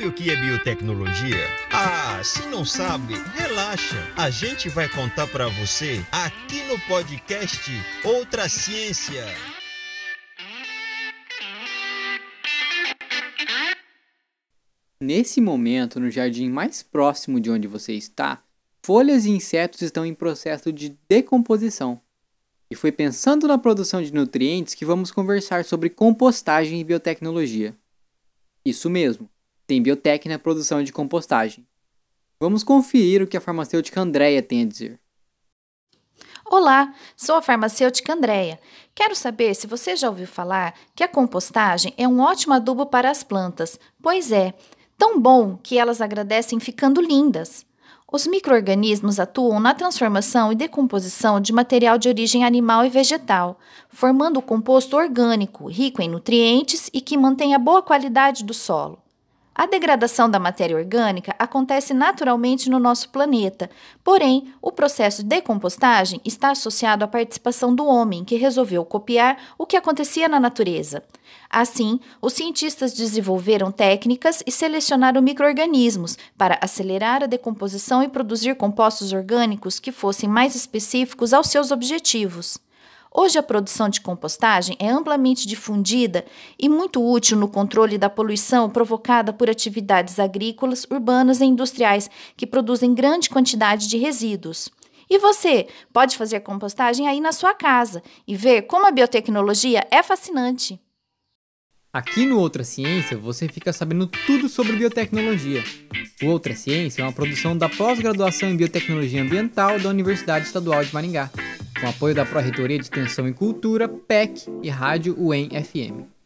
sabe o que é biotecnologia? Ah, se não sabe, relaxa. A gente vai contar para você aqui no podcast Outra Ciência. Nesse momento, no jardim mais próximo de onde você está, folhas e insetos estão em processo de decomposição. E foi pensando na produção de nutrientes que vamos conversar sobre compostagem e biotecnologia. Isso mesmo, tem biotec na produção de compostagem. Vamos conferir o que a farmacêutica Andrea tem a dizer. Olá, sou a farmacêutica Andrea. Quero saber se você já ouviu falar que a compostagem é um ótimo adubo para as plantas. Pois é, tão bom que elas agradecem ficando lindas. Os microorganismos atuam na transformação e decomposição de material de origem animal e vegetal, formando o composto orgânico, rico em nutrientes e que mantém a boa qualidade do solo. A degradação da matéria orgânica acontece naturalmente no nosso planeta, porém, o processo de decompostagem está associado à participação do homem, que resolveu copiar o que acontecia na natureza. Assim, os cientistas desenvolveram técnicas e selecionaram microorganismos para acelerar a decomposição e produzir compostos orgânicos que fossem mais específicos aos seus objetivos. Hoje, a produção de compostagem é amplamente difundida e muito útil no controle da poluição provocada por atividades agrícolas, urbanas e industriais que produzem grande quantidade de resíduos. E você pode fazer compostagem aí na sua casa e ver como a biotecnologia é fascinante. Aqui no Outra Ciência você fica sabendo tudo sobre biotecnologia. O Outra Ciência é uma produção da pós-graduação em Biotecnologia Ambiental da Universidade Estadual de Maringá com apoio da Pró-Reitoria de Extensão e Cultura, PEC e Rádio UEM FM.